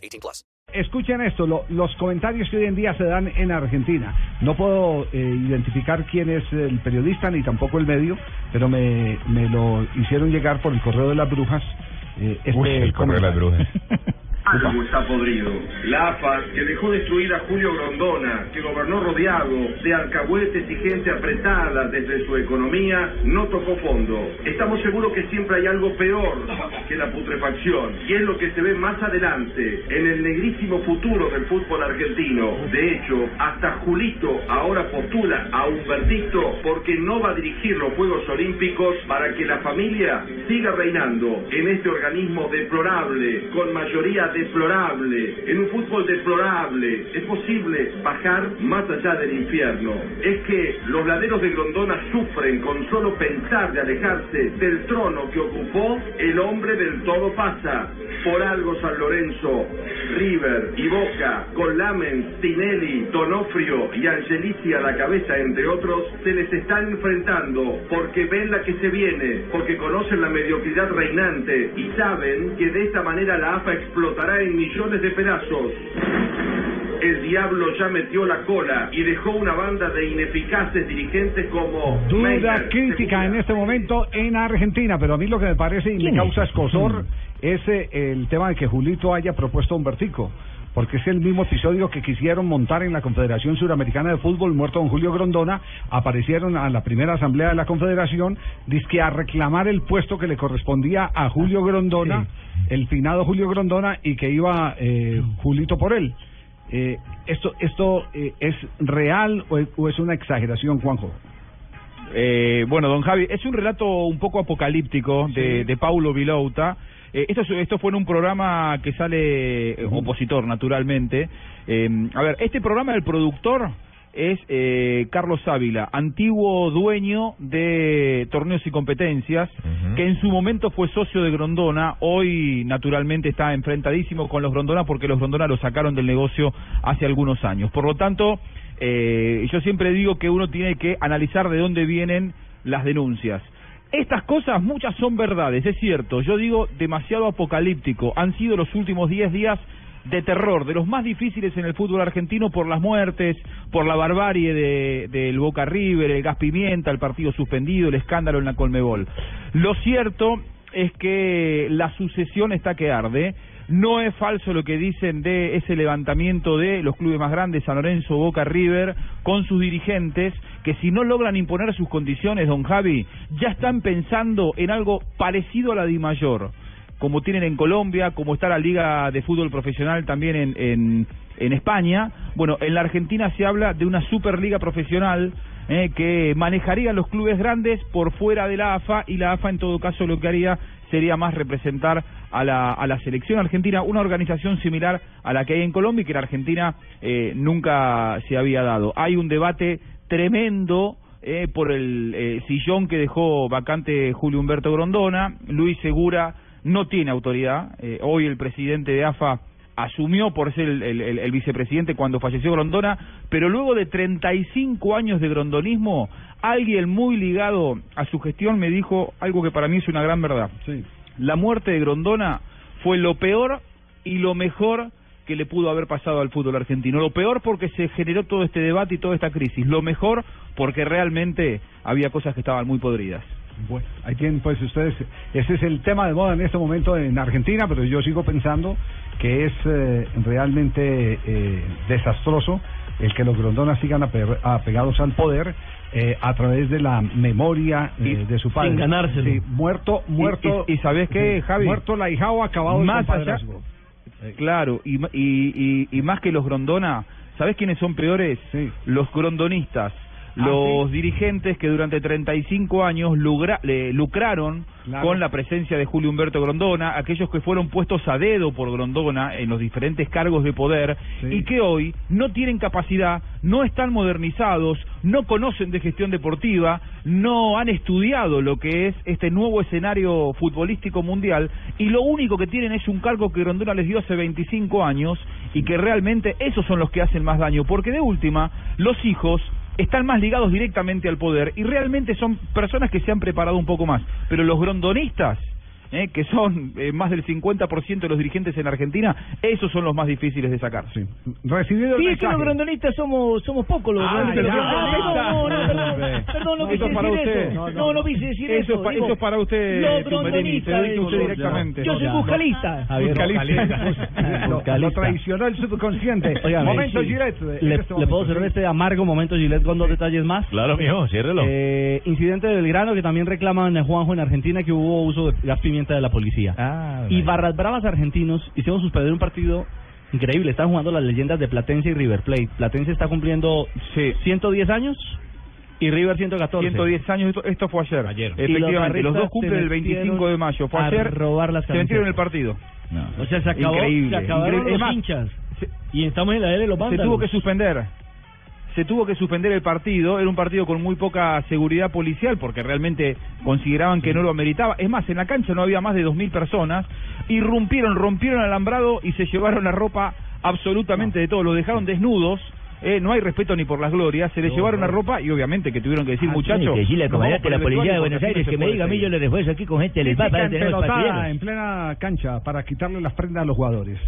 18 plus. Escuchen esto, lo- los comentarios que hoy en día se dan en Argentina. No puedo eh, identificar quién es el periodista ni tampoco el medio, pero me, me lo hicieron llegar por el correo de las brujas. eh, este el correo de las brujas. Algo está podrido. La AFA, que dejó destruir a Julio Grondona, que gobernó rodeado de alcahuetes y gente apretada desde su economía, no tocó fondo. Estamos seguros que siempre hay algo peor que la putrefacción, y es lo que se ve más adelante, en el negrísimo futuro del fútbol argentino. De hecho, hasta Julito ahora postula a Humbertito porque no va a dirigir los Juegos Olímpicos para que la familia siga reinando en este organismo deplorable, con mayoría deplorable, en un fútbol deplorable. Es posible bajar más allá del infierno. Es que los laderos de Grondona sufren con solo pensar de alejarse del trono que ocupó el hombre del todo pasa. Por algo San Lorenzo, River y Boca, con Lamen, Tinelli, Donofrio y Angelici a la cabeza, entre otros, se les están enfrentando porque ven la que se viene, porque conocen la mediocridad reinante y saben que de esta manera la AFA explotará en millones de pedazos. El diablo ya metió la cola y dejó una banda de ineficaces dirigentes como Duda crítica en este momento en Argentina, pero a mí lo que me parece y me causa escosor es eh, el tema de que Julito haya propuesto a Humbertico. Porque es el mismo episodio que quisieron montar en la Confederación Suramericana de Fútbol, muerto don Julio Grondona, aparecieron a la primera asamblea de la Confederación, dizque a reclamar el puesto que le correspondía a Julio Grondona, el finado Julio Grondona, y que iba eh, Julito por él. Eh, ¿Esto, esto eh, es real o es, o es una exageración, Juanjo? Eh, bueno, don Javi, es un relato un poco apocalíptico de, de Paulo Vilouta. Eh, esto, es- esto fue en un programa que sale eh, opositor, naturalmente. Eh, a ver, este programa, el productor es eh, Carlos Ávila, antiguo dueño de Torneos y Competencias, que en su momento fue socio de Grondona, hoy naturalmente está enfrentadísimo con los Grondona porque los Grondona lo sacaron del negocio hace algunos años. Por lo tanto, eh, yo siempre digo que uno tiene que analizar de dónde vienen las denuncias. Estas cosas, muchas son verdades, es cierto. Yo digo demasiado apocalíptico. Han sido los últimos 10 días de terror, de los más difíciles en el fútbol argentino por las muertes, por la barbarie de- del Boca River, el gas pimienta, el partido suspendido, el escándalo en la Colmebol. Lo cierto es que la sucesión está que arde. No es falso lo que dicen de ese levantamiento de los clubes más grandes, San Lorenzo, Boca, River, con sus dirigentes, que si no logran imponer sus condiciones, don Javi, ya están pensando en algo parecido a la Di Mayor, como tienen en Colombia, como está la Liga de Fútbol Profesional también en, en, en España. Bueno, en la Argentina se habla de una Superliga Profesional eh, que manejarían los clubes grandes por fuera de la AFA y la AFA en todo caso lo que haría sería más representar a la, a la selección argentina, una organización similar a la que hay en Colombia y que en Argentina eh, nunca se había dado. Hay un debate tremendo eh, por el eh, sillón que dejó vacante Julio Humberto Grondona, Luis Segura no tiene autoridad, eh, hoy el presidente de AFA asumió por ser el, el- el- el vicepresidente cuando falleció Grondona, pero luego de 35 años de grondonismo, alguien muy ligado a su gestión me dijo algo que para mí es una gran verdad. Sí. La muerte de Grondona fue lo peor y lo mejor que le pudo haber pasado al fútbol argentino. Lo peor porque se generó todo este debate y toda esta crisis. Lo mejor porque realmente había cosas que estaban muy podridas. Bueno, ahí tienen pues ustedes, ese es el tema de moda en este momento en Argentina, pero yo sigo pensando que es eh, realmente eh, desastroso el que los grondonas sigan ape- apegados al poder eh, a través de la memoria eh, de su padre. sin ganárselo. Sí, muerto, muerto. y- y ¿sabes qué, sí, Javi? Muerto la hijao, acabado Más el allá- compadrazgo. Claro, y, y, y, y más que los Grondona, ¿sabés quiénes son peores? Sí. Los grondonistas. Los dirigentes que durante 35 años lugra- lucraron Claro. con la presencia de Julio Humberto Grondona, aquellos que fueron puestos a dedo por Grondona en los diferentes cargos de poder Sí. y que hoy no tienen capacidad, no están modernizados, no conocen de gestión deportiva, no han estudiado lo que es este nuevo escenario futbolístico mundial y lo único que tienen es un cargo que Grondona les dio hace 25 años y que realmente esos son los que hacen más daño, porque de última los hijos están más ligados directamente al poder y realmente son personas que se han preparado un poco más. Pero los grondonistas, eh, que son eh, más del 50% de los dirigentes en Argentina, esos son los más difíciles de sacar. Sí. Recibido el Sí, es que los grondonistas somos somos pocos los Ah, Ah, no, no, no, perdón, perdón, no quise decir eso. No, No, no quise decir Eso eso. es eso para usted, Los usted digo, directamente. Yo soy No, buscalista. Javier, Lo, traicionó el subconsciente. Momento. Gillette. en Le, este le puedo cerrar este amargo momento Gillette con dos detalles más. Claro, mijo, ciérrelo. Eh, incidente de Belgrano que también reclaman a Juanjo en Argentina que hubo uso de gas pimienta de la policía. Ah, y Barras Bravas argentinos hicieron suspender un partido increíble. Están jugando las leyendas de Platense y River Plate. Platense está cumpliendo Sí. 110 años y River 114. 110 años, esto, esto fue ayer. Ayer. Efectivamente, los, los dos cumplen el se 25 de mayo. Fue ayer. robar las se metieron en el partido. O sea, se acabó, Increíble, se acabaron increíble. Los más, hinchas. se- Y estamos en la L de los se vándalos. tuvo que suspender. Se tuvo que suspender el partido, era un partido con muy poca seguridad policial porque realmente consideraban que no lo ameritaba. Es más, en la cancha no había más de 2.000 personas. Irrumpieron, rompieron el alambrado y se llevaron la ropa absolutamente de todos. Lo dejaron desnudos. eh, no hay respeto ni por las glorias. Se les llevaron la ropa y obviamente que tuvieron que decir, Ah, muchachos. que decirle vamos comandante la Policía de Buenos Aires que me diga a mí, seguir". yo le refuerzo aquí con gente del empelotada partilleros. en plena cancha para quitarle las prendas a los jugadores.